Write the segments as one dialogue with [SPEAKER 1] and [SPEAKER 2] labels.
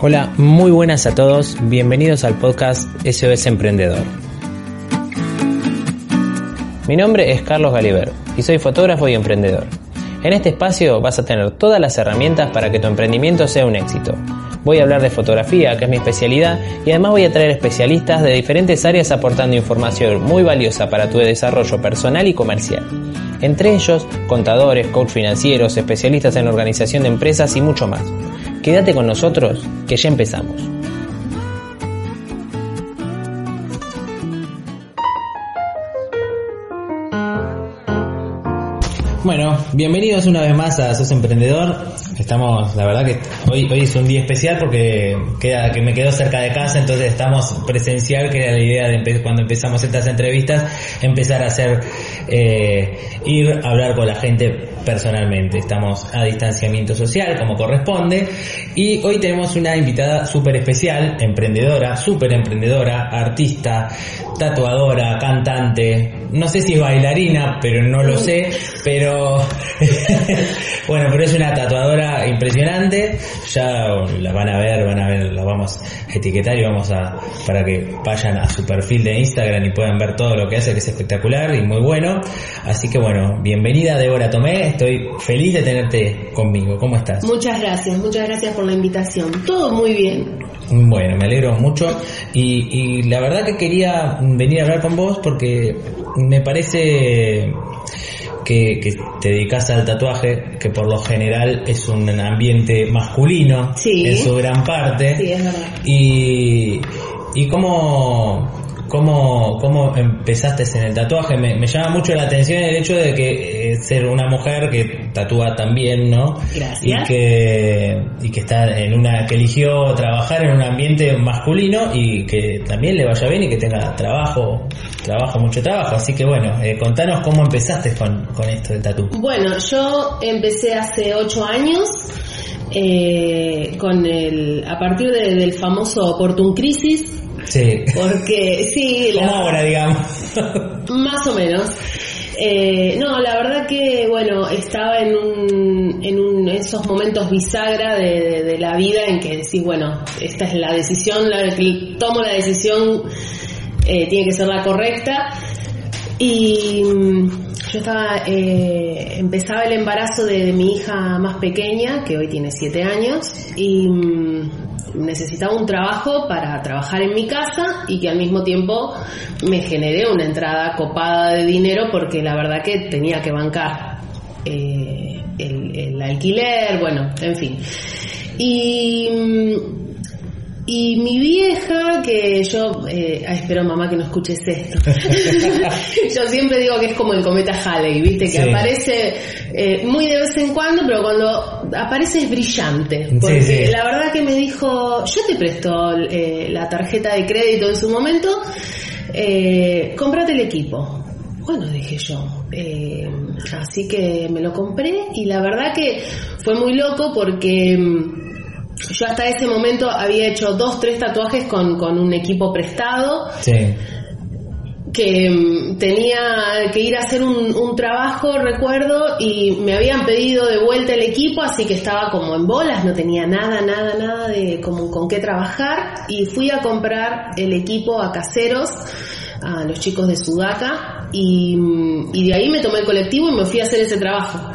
[SPEAKER 1] Hola, muy buenas a todos, bienvenidos al podcast SOS Emprendedor. Mi nombre es Carlos Galiber y soy fotógrafo y emprendedor. En este espacio vas a tener todas las herramientas para que tu emprendimiento sea un éxito. Voy a hablar de fotografía, que es mi especialidad, y además voy a traer especialistas de diferentes áreas aportando información muy valiosa para tu desarrollo personal y comercial. Entre ellos, contadores, coach financieros, especialistas en organización de empresas y mucho más. Quédate con nosotros, que ya empezamos. Bueno, bienvenidos una vez más a Sos Emprendedor. Estamos, la verdad que hoy, hoy es un día especial porque queda, que me quedo cerca de casa, entonces estamos presencial, que era la idea de cuando empezamos estas entrevistas, empezar a hacer, eh, ir a hablar con la gente personalmente. Estamos a distanciamiento social, como corresponde, y hoy tenemos una invitada súper especial, emprendedora, súper emprendedora, artista, tatuadora, cantante, no sé si es bailarina, pero no lo sé, pero bueno, pero es una tatuadora impresionante, ya la van a ver, van a ver, la vamos a etiquetar y vamos a, para que vayan a su perfil de Instagram y puedan ver todo lo que hace, que es espectacular y muy bueno. Así que bueno, bienvenida Débora Tomé, estoy feliz de tenerte conmigo, ¿cómo estás?
[SPEAKER 2] Muchas gracias, muchas gracias por la invitación, todo muy bien.
[SPEAKER 1] Bueno, me alegro mucho y, y la verdad que quería venir a hablar con vos porque me parece que, te dedicas al tatuaje, que por lo general es un ambiente masculino en su gran parte.
[SPEAKER 2] Sí, es verdad.
[SPEAKER 1] Y, y cómo, ¿Cómo, ¿Cómo empezaste en el tatuaje? Me, llama mucho la atención el hecho de que eh, ser una mujer que tatúa también, ¿no?
[SPEAKER 2] Gracias.
[SPEAKER 1] Y que, y que está en una, que eligió trabajar en un ambiente masculino y que también le vaya bien y que tenga trabajo, trabajo, mucho trabajo. Así que bueno, eh, contanos cómo empezaste con, con esto del tatu.
[SPEAKER 2] Bueno, yo empecé hace ocho años. Eh, con el a partir del famoso Opportun Crisis
[SPEAKER 1] Sí.
[SPEAKER 2] Porque sí.
[SPEAKER 1] Como ahora, digamos.
[SPEAKER 2] Más o menos. Eh, no, la verdad que, bueno, estaba en, un, en un, esos momentos bisagra de, la vida en que decís, bueno, esta es la decisión, la, tomo la decisión, eh, tiene que ser la correcta. Y mm, yo estaba, eh, empezaba el embarazo de, mi hija más pequeña, que hoy tiene siete años, y mm, necesitaba un trabajo para trabajar en mi casa y que al mismo tiempo me generé una entrada copada de dinero porque la verdad que tenía que bancar eh, el, alquiler, bueno, en fin. Y, y mi vieja, que yo, eh, espero mamá que no escuches esto, yo siempre digo que es como el cometa Halley, viste, que aparece eh, muy de vez en cuando, pero cuando aparece es brillante. Porque la verdad que me dijo, yo te presto eh, la tarjeta de crédito en su momento, eh, cómprate el equipo. Bueno, dije yo. Así que me lo compré y la verdad que fue muy loco porque mm, yo hasta ese momento había hecho dos, tres tatuajes con, con un equipo prestado.
[SPEAKER 1] Sí
[SPEAKER 2] que mm, tenía que ir a hacer un, trabajo, recuerdo, y me habían pedido de vuelta el equipo, así que estaba como en bolas, no tenía nada, nada, nada de como con qué trabajar, y fui a comprar el equipo a caseros, a los chicos de Sudaca, y, mm, y de ahí me tomé el colectivo y me fui a hacer ese trabajo.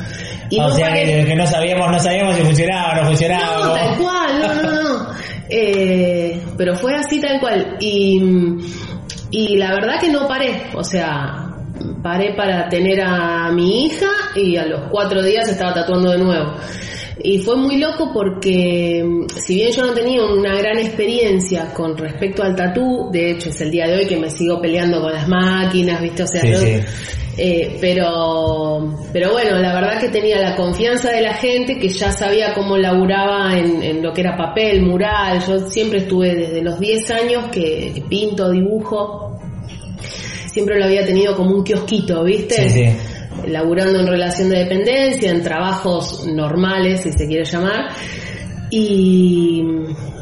[SPEAKER 1] Y o sea, que, no sabíamos, no sabíamos si funcionaba o no funcionaba.
[SPEAKER 2] No, tal cual, no, no, no. Eh, pero fue así tal cual. Y y la verdad que no paré, o sea, paré para tener a mi hija y a los cuatro días estaba tatuando de nuevo. Y fue muy loco porque si bien yo no tenía una gran experiencia con respecto al tatú, de hecho es el día de hoy que me sigo peleando con las máquinas, ¿viste? O sea, eh, pero, pero bueno, la verdad que tenía la confianza de la gente que ya sabía cómo laburaba en, en lo que era papel, mural. Yo siempre estuve desde los 10 años que pinto, dibujo. Siempre lo había tenido como un kiosquito, ¿viste?
[SPEAKER 1] Sí, sí.
[SPEAKER 2] Laburando en relación de dependencia, en trabajos normales, si se quiere llamar. Y,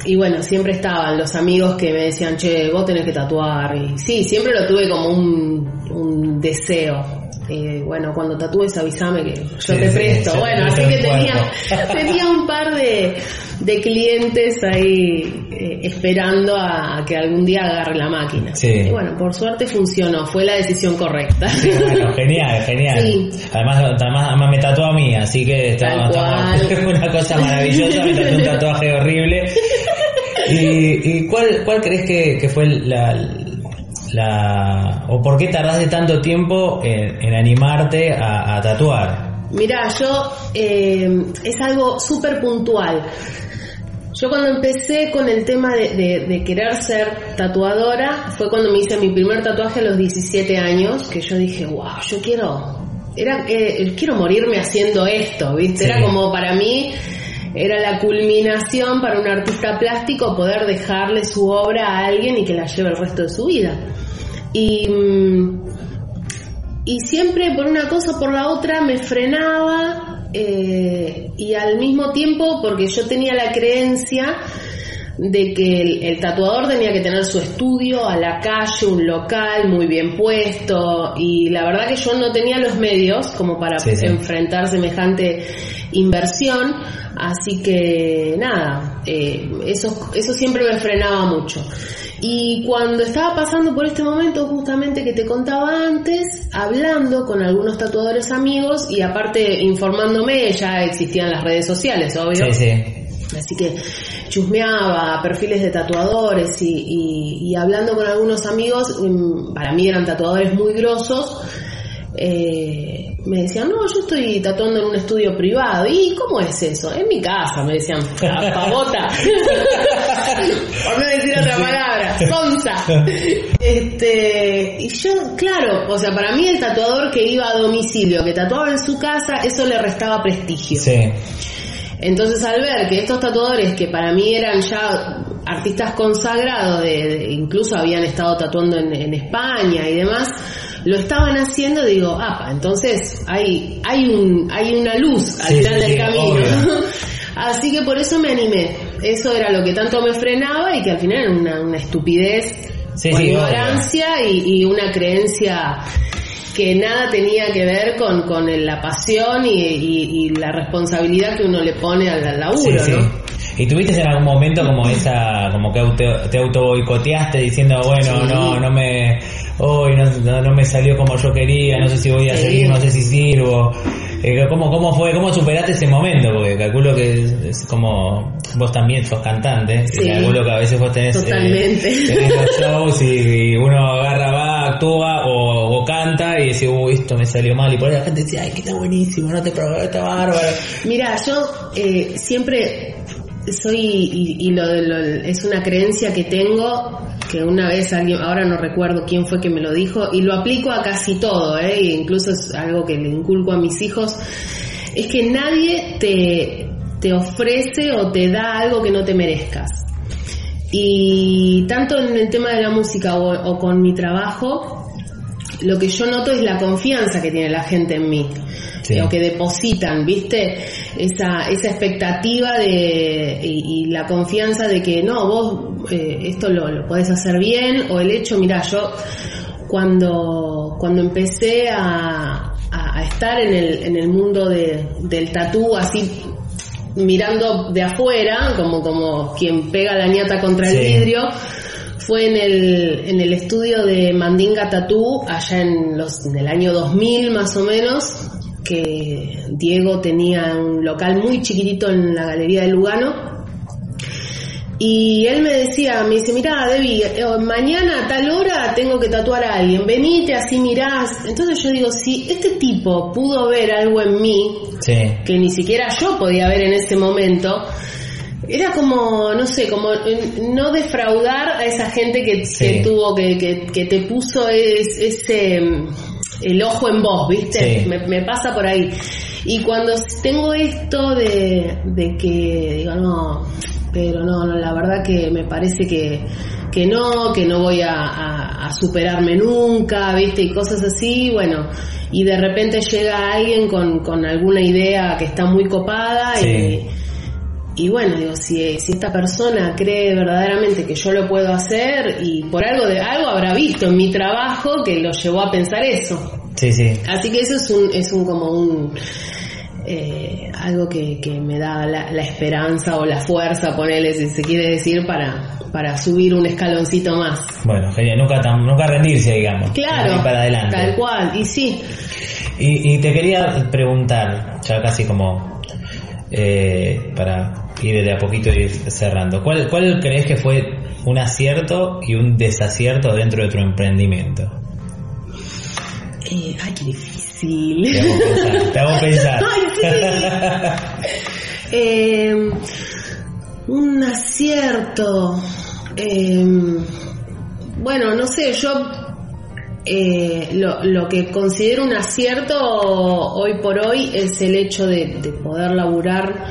[SPEAKER 2] y, bueno, siempre estaban los amigos que me decían, che, vos tenés que tatuar. Y sí, siempre lo tuve como un, un deseo. Eh, bueno, cuando tatúes avísame que yo te presto. bueno, así que tenía, tenía un par de, de clientes ahí eh, esperando a, que algún día agarre la máquina.
[SPEAKER 1] Sí.
[SPEAKER 2] Y bueno, por suerte funcionó, fue la decisión correcta.
[SPEAKER 1] Sí, bueno, genial, genial.
[SPEAKER 2] Sí.
[SPEAKER 1] Además, además, además me tatuó a mí, así que
[SPEAKER 2] cual.
[SPEAKER 1] una cosa maravillosa, me tatuó un tatuaje horrible. ¿Y, y cuál, cuál crees que, que fue la, la... o por qué tardaste tanto tiempo en, en animarte a, a tatuar?
[SPEAKER 2] Mira, yo eh, es algo súper puntual. Yo cuando empecé con el tema de, de- de querer ser tatuadora, fue cuando me hice mi primer tatuaje a los 17 años, que yo dije, wow, yo quiero, era, eh, quiero morirme haciendo esto, ¿viste?
[SPEAKER 1] Sí.
[SPEAKER 2] Era como para mí, era la culminación para un artista plástico poder dejarle su obra a alguien y que la lleve el resto de su vida. Y... mm, y siempre por una cosa o por la otra me frenaba eh, y al mismo tiempo porque yo tenía la creencia de que el, el tatuador tenía que tener su estudio a la calle, un local muy bien puesto y la verdad que yo no tenía los medios como para
[SPEAKER 1] Sí, sí.
[SPEAKER 2] enfrentar semejante inversión, así que nada, eh, eso, eso siempre me frenaba mucho. Y cuando estaba pasando por este momento justamente que te contaba antes, hablando con algunos tatuadores amigos y aparte informándome, ya existían las redes sociales, obvio.
[SPEAKER 1] Sí, sí.
[SPEAKER 2] Así que chusmeaba perfiles de tatuadores y, y- y hablando con algunos amigos, mm, para mí eran tatuadores muy grosos, eh, me decían, no, yo estoy tatuando en un estudio privado. ¿Y cómo es eso? En mi casa, me decían, "Ah, pavota. Por no decir otra palabra, sonsa. Este, y yo, claro, o sea, para mí el tatuador que iba a domicilio, que tatuaba en su casa, eso le restaba prestigio.
[SPEAKER 1] Sí.
[SPEAKER 2] Entonces al ver que estos tatuadores que para mí eran ya artistas consagrados, de, de- incluso habían estado tatuando en, en España y demás, lo estaban haciendo, digo, apa, entonces hay, hay un, hay una luz al final
[SPEAKER 1] sí,
[SPEAKER 2] del
[SPEAKER 1] sí,
[SPEAKER 2] camino. Así que por eso me animé. Eso era lo que tanto me frenaba y que al final era una, una estupidez,
[SPEAKER 1] Sí,
[SPEAKER 2] una ignorancia y, y una creencia que nada tenía que ver con, con la pasión y, y- y la responsabilidad que uno le pone al, al laburo,
[SPEAKER 1] Sí, sí.
[SPEAKER 2] ¿no?
[SPEAKER 1] ¿Y tuviste en algún momento como esa, como que auto- te auto boicoteaste diciendo, bueno,
[SPEAKER 2] Sí.
[SPEAKER 1] no, no me, hoy no, no, no me salió como yo quería, no sé si voy a
[SPEAKER 2] Sí.
[SPEAKER 1] seguir, no sé si sirvo? Eh, ¿cómo, ¿Cómo fue, cómo superaste ese momento? Porque calculo que es, es como, vos también sos cantante, y
[SPEAKER 2] Sí.
[SPEAKER 1] calculo que a veces vos tenés, eh,
[SPEAKER 2] Totalmente.
[SPEAKER 1] tenés los shows y, uno agarra, va, actúa o, o canta y dice, uy, esto me salió mal, y por ahí la gente dice, ay, que está buenísimo, no te probé, está bárbaro.
[SPEAKER 2] Mira, yo eh, siempre soy, y, y lo, lo- es una creencia que tengo, que una vez alguien, ahora no recuerdo quién fue que me lo dijo, y lo aplico a casi todo, ¿eh? e incluso es algo que le inculco a mis hijos, es que nadie te, te ofrece o te da algo que no te merezcas. Y tanto en el tema de la música o, o con mi trabajo, lo que yo noto es la confianza que tiene la gente en mí.
[SPEAKER 1] Sí.
[SPEAKER 2] O que depositan, ¿viste? Esa, esa expectativa de, y, y la confianza de que no, vos eh, esto lo, lo podés hacer bien, o el hecho, mira, yo cuando, cuando empecé a, a- a estar en el, en el mundo de- del tatú, así mirando de afuera, como, como quien pega la ñata contra el vidrio, fue en el, en el estudio de Mandinga Tatú, allá en, los, en el año 2000 más o menos, que Diego tenía un local muy chiquitito en la Galería de Lugano. Y él me decía, me dice, mira, Debbie, eh, mañana a tal hora tengo que tatuar a alguien, venite, así mirás. Entonces yo digo, si este tipo pudo ver algo en mí,
[SPEAKER 1] Sí.
[SPEAKER 2] que ni siquiera yo podía ver en ese momento, era como, no sé, como eh, no defraudar a esa gente que,
[SPEAKER 1] Sí.
[SPEAKER 2] que tuvo, que, que, que te puso es- ese, el ojo en vos, ¿viste?
[SPEAKER 1] Sí.
[SPEAKER 2] Me, me pasa por ahí. Y cuando tengo esto de, de que digo, no, pero no, no, la verdad que me parece que, que no, que no voy a, a- a superarme nunca, ¿viste? Y cosas así, bueno, y de repente llega alguien con, con alguna idea que está muy copada
[SPEAKER 1] Sí.
[SPEAKER 2] y, y bueno, digo, si, si esta persona cree verdaderamente que yo lo puedo hacer y por algo de algo habrá visto en mi trabajo que lo llevó a pensar eso.
[SPEAKER 1] Sí, sí.
[SPEAKER 2] Así que eso es un, es un como un eh, algo que, que, me da la, la, esperanza o la fuerza, ponerle si se quiere decir, para, para subir un escaloncito más.
[SPEAKER 1] Bueno, genial, nunca, nunca rendirse, digamos.
[SPEAKER 2] Claro,
[SPEAKER 1] para adelante.
[SPEAKER 2] tal cual, y sí.
[SPEAKER 1] Y, y te quería preguntar, ya casi como eh, para ir de a poquito y ir cerrando, ¿cuál, ¿cuál crees que fue un acierto y un desacierto dentro de tu emprendimiento?
[SPEAKER 2] Eh, ay, qué difícil.
[SPEAKER 1] Te hago pensar. Te hago pensar.
[SPEAKER 2] Ay, sí. eh, un acierto. Eh, bueno, no sé, yo eh, lo, lo, que considero un acierto hoy por hoy es el hecho de, de poder laburar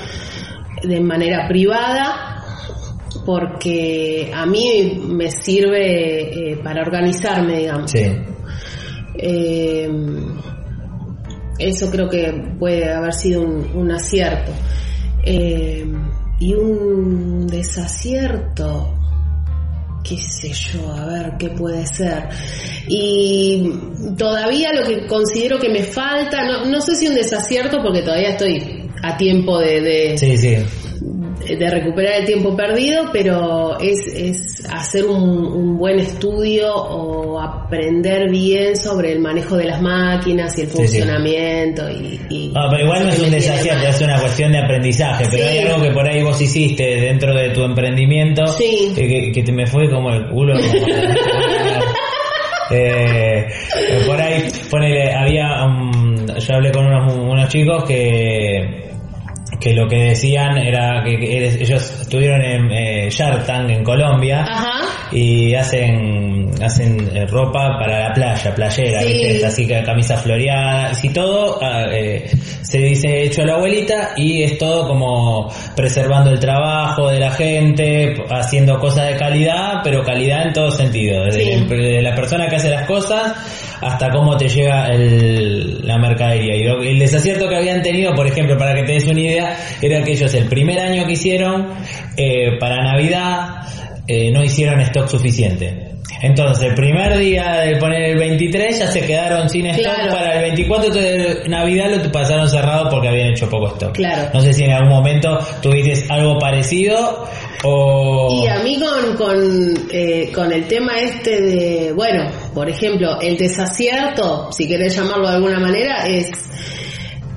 [SPEAKER 2] de manera privada porque a mí me sirve eh, para organizarme, digamos.
[SPEAKER 1] Sí.
[SPEAKER 2] Eh, eso creo que puede haber sido un, un acierto. Eh, y un desacierto, qué sé yo, a ver qué puede ser. Y todavía lo que considero que me falta, no, no sé si un desacierto porque todavía estoy a tiempo de, de,
[SPEAKER 1] Sí, sí.
[SPEAKER 2] De recuperar el tiempo perdido, pero es, es hacer un, un, buen estudio o aprender bien sobre el manejo de las máquinas y el
[SPEAKER 1] Sí,
[SPEAKER 2] funcionamiento. Y, y
[SPEAKER 1] No, pero igual no es un
[SPEAKER 2] mal.
[SPEAKER 1] es una cuestión de aprendizaje. Pero
[SPEAKER 2] Sí.
[SPEAKER 1] hay algo que por ahí vos hiciste dentro de tu emprendimiento que, que- que te me fue como el culo. como- Eh, por ahí, ponele, había, um, yo hablé con unos, unos chicos que que lo que decían era que, que ellos estuvieron en eh, Shark Tank en Colombia
[SPEAKER 2] Ajá.
[SPEAKER 1] y hacen hacen eh, ropa para la playa, playera,
[SPEAKER 2] Sí.
[SPEAKER 1] ¿viste? así que camisas floreadas y todo ah, eh, se dice hecho a la abuelita y es todo como preservando el trabajo de la gente, haciendo cosas de calidad, pero calidad en todo sentido, desde,
[SPEAKER 2] Sí.
[SPEAKER 1] el- desde la persona que hace las cosas hasta cómo te llega el- la mercadería. Y el desacierto que habían tenido, por ejemplo, para que te des una idea, era que ellos el primer año que hicieron, eh, para Navidad, eh, no hicieron stock suficiente. Entonces, el primer día de poner el 23 ya se quedaron sin stock
[SPEAKER 2] Claro.
[SPEAKER 1] para el 24, entonces Navidad lo pasaron cerrado porque habían hecho poco stock.
[SPEAKER 2] Claro.
[SPEAKER 1] No sé si en algún momento tuviste algo parecido o...
[SPEAKER 2] Y a mí con, con, eh, con el tema este de, bueno, por ejemplo, el desacierto, si querés llamarlo de alguna manera, es,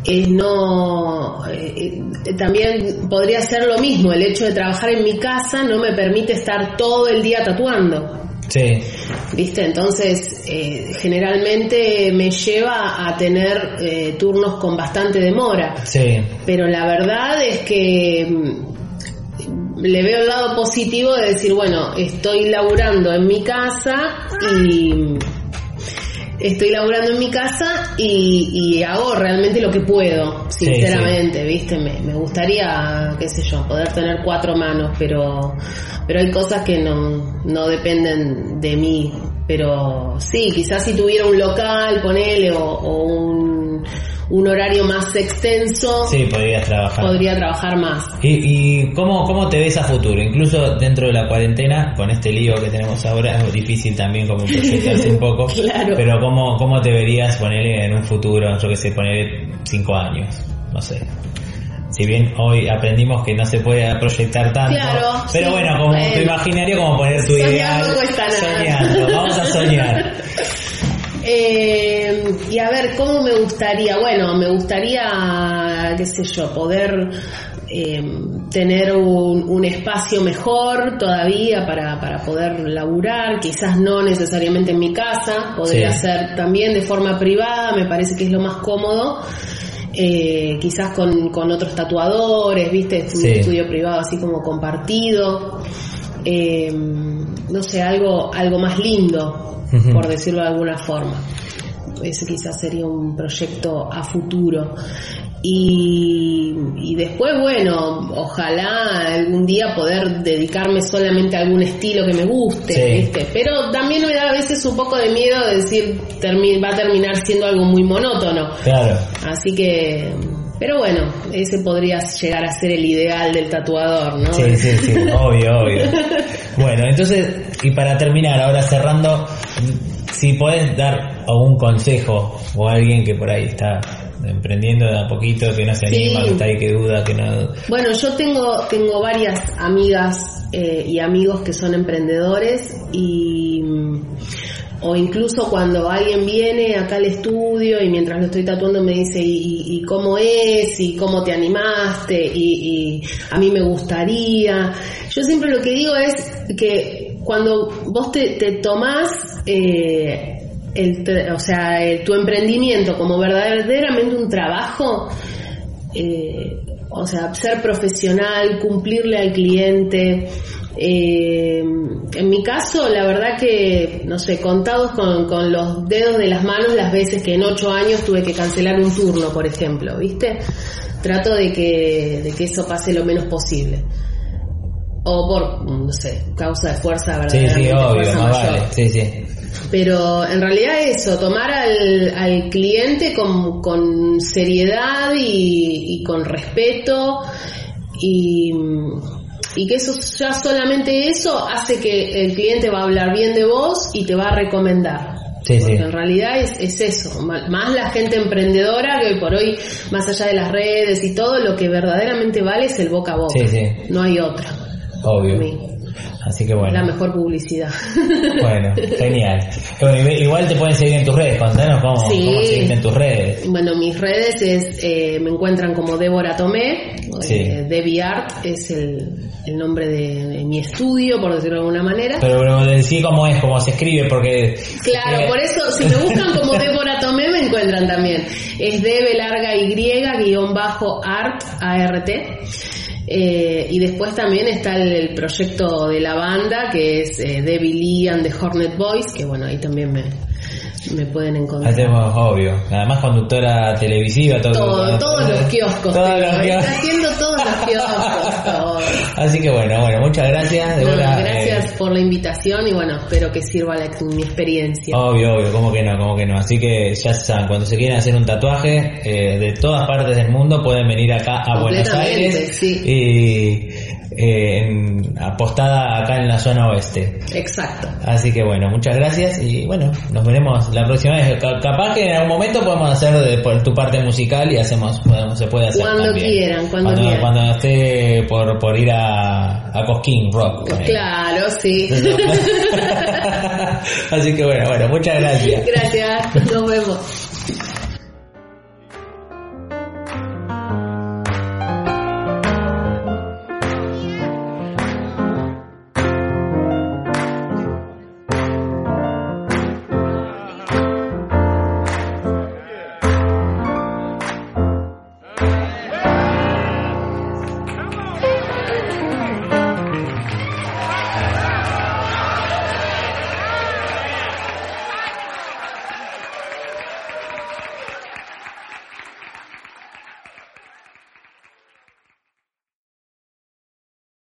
[SPEAKER 2] es no, eh, eh, también podría ser lo mismo, el hecho de trabajar en mi casa no me permite estar todo el día tatuando.
[SPEAKER 1] Sí,
[SPEAKER 2] ¿Viste? Entonces, eh, generalmente me lleva a tener eh, turnos con bastante demora
[SPEAKER 1] sí.
[SPEAKER 2] pero la verdad es que mm, le veo el lado positivo de decir, bueno, estoy laburando en mi casa y estoy laburando en mi casa y, y hago realmente lo que puedo,
[SPEAKER 1] Sí,
[SPEAKER 2] sinceramente, ¿viste? Me, me gustaría, qué sé yo, poder tener cuatro manos, pero pero hay cosas que no, no dependen de mí. Pero sí, quizás si tuviera un local, ponele, o, o un, un horario más extenso,
[SPEAKER 1] Sí, podrías trabajar.
[SPEAKER 2] podría trabajar más.
[SPEAKER 1] ¿Y, y cómo, cómo te ves a futuro? Incluso dentro de la cuarentena, con este lío que tenemos ahora, es difícil también como proyectarse un poco.
[SPEAKER 2] Claro.
[SPEAKER 1] Pero ¿cómo, ¿cómo te verías ponerle en un futuro, yo que sé, poner cinco años? No sé. Si bien hoy aprendimos que no se puede proyectar tanto,
[SPEAKER 2] Claro,
[SPEAKER 1] pero
[SPEAKER 2] sí,
[SPEAKER 1] bueno, como
[SPEAKER 2] bueno.
[SPEAKER 1] tu imaginario, como poner tu ideal.
[SPEAKER 2] cuesta nada.
[SPEAKER 1] Soñando, vamos a soñar.
[SPEAKER 2] Eh, y a ver, ¿cómo me gustaría? Bueno, me gustaría, qué sé yo, poder eh, tener un, un espacio mejor todavía para, para poder laburar, quizás no necesariamente en mi casa, podría
[SPEAKER 1] Sí.
[SPEAKER 2] ser también de forma privada, me parece que es lo más cómodo. Eh, quizás con, con otros tatuadores, viste, un
[SPEAKER 1] Sí.
[SPEAKER 2] estudio privado así como compartido, Eh, no sé, algo, algo más lindo, por decirlo de alguna forma. Ese quizás sería un proyecto a futuro. Y, y después, bueno, ojalá algún día poder dedicarme solamente a algún estilo que me guste,
[SPEAKER 1] Sí.
[SPEAKER 2] ¿viste? Pero también me da a veces un poco de miedo de decir, va a terminar siendo algo muy monótono.
[SPEAKER 1] Claro.
[SPEAKER 2] Así que, pero bueno, ese podría llegar a ser el ideal del tatuador, ¿no?
[SPEAKER 1] Sí, sí, sí, obvio, obvio. Bueno, entonces, y para terminar, ahora cerrando, si podés dar algún consejo o alguien que por ahí está emprendiendo de a poquito, que no se anima,
[SPEAKER 2] Sí.
[SPEAKER 1] que está ahí, que duda, que no...
[SPEAKER 2] Bueno, yo tengo, tengo varias amigas eh, y amigos que son emprendedores y o incluso cuando alguien viene acá al estudio y mientras lo estoy tatuando me dice y, cómo es y cómo te animaste y, a mí me gustaría. Yo siempre lo que digo es que cuando vos te, te tomás eh, o sea, eh, tu emprendimiento como verdaderamente un trabajo, eh, o sea, ser profesional, cumplirle al cliente. Eh, en mi caso, la verdad que, no sé, contados con, con los dedos de las manos las veces que en ocho años tuve que cancelar un turno, por ejemplo, ¿viste? Trato de que, de que eso pase lo menos posible. O por, no sé, causa de fuerza
[SPEAKER 1] Sí,
[SPEAKER 2] verdaderamente.
[SPEAKER 1] sí, obvio, más vale. Sí, sí.
[SPEAKER 2] Pero en realidad eso, tomar al, al cliente con, con seriedad y, y con respeto y, y que eso ya solamente eso hace que el cliente va a hablar bien de vos y te va a recomendar.
[SPEAKER 1] Sí,
[SPEAKER 2] Porque
[SPEAKER 1] sí.
[SPEAKER 2] en realidad es, es eso, más la gente emprendedora que hoy por hoy, más allá de las redes y todo, lo que verdaderamente vale es el boca a boca.
[SPEAKER 1] Sí, sí.
[SPEAKER 2] No hay otra.
[SPEAKER 1] Obvio. Así que bueno.
[SPEAKER 2] La mejor publicidad.
[SPEAKER 1] Bueno, genial. Bueno, igual te pueden seguir en tus redes, contanos cómo,
[SPEAKER 2] Sí.
[SPEAKER 1] cómo seguirte en tus redes.
[SPEAKER 2] Bueno, mis redes es, eh, me encuentran como Débora Tomé,
[SPEAKER 1] Sí.
[SPEAKER 2] eh, Debbie Art es el, el nombre de, de mi estudio, por decirlo de alguna manera.
[SPEAKER 1] Pero, pero decí cómo es, cómo se escribe, porque...
[SPEAKER 2] Claro,
[SPEAKER 1] eh,
[SPEAKER 2] por eso, si me buscan como Débora Tomé, me encuentran también. Es Debe larga Y, guion bajo art, ART. Eh, y después también está el, proyecto de la banda, que es eh, Lee and the Hornet Boys, que bueno, ahí también me, me pueden encontrar.
[SPEAKER 1] Hacemos obvio. Además conductora televisiva, todo.
[SPEAKER 2] Todo, todos los kioscos.
[SPEAKER 1] Todos los
[SPEAKER 2] está
[SPEAKER 1] kioscos.
[SPEAKER 2] haciendo todos los kioscos. todo.
[SPEAKER 1] Así que bueno, bueno, muchas gracias.
[SPEAKER 2] No,
[SPEAKER 1] Débora,
[SPEAKER 2] gracias
[SPEAKER 1] eh,
[SPEAKER 2] por la invitación y bueno, espero que sirva la- mi experiencia.
[SPEAKER 1] Obvio, obvio, cómo que no, cómo que no. Así que ya saben, cuando se quieren hacer un tatuaje eh, de todas partes del mundo pueden venir acá a Buenos Aires
[SPEAKER 2] sí.
[SPEAKER 1] y eh, en- apostada acá en la zona oeste.
[SPEAKER 2] Exacto.
[SPEAKER 1] Así que bueno, muchas gracias y bueno, nos veremos la próxima vez. Ca- capaz que en algún momento podemos hacer de, por tu parte musical y hacemos, podemos, se puede hacer
[SPEAKER 2] Cuando
[SPEAKER 1] también.
[SPEAKER 2] quieran, cuando
[SPEAKER 1] cuando,
[SPEAKER 2] quieran.
[SPEAKER 1] cuando esté por, por ir a, a Cosquín Rock.
[SPEAKER 2] Claro, sí.
[SPEAKER 1] Así que bueno, bueno, muchas gracias.
[SPEAKER 2] Gracias, nos vemos.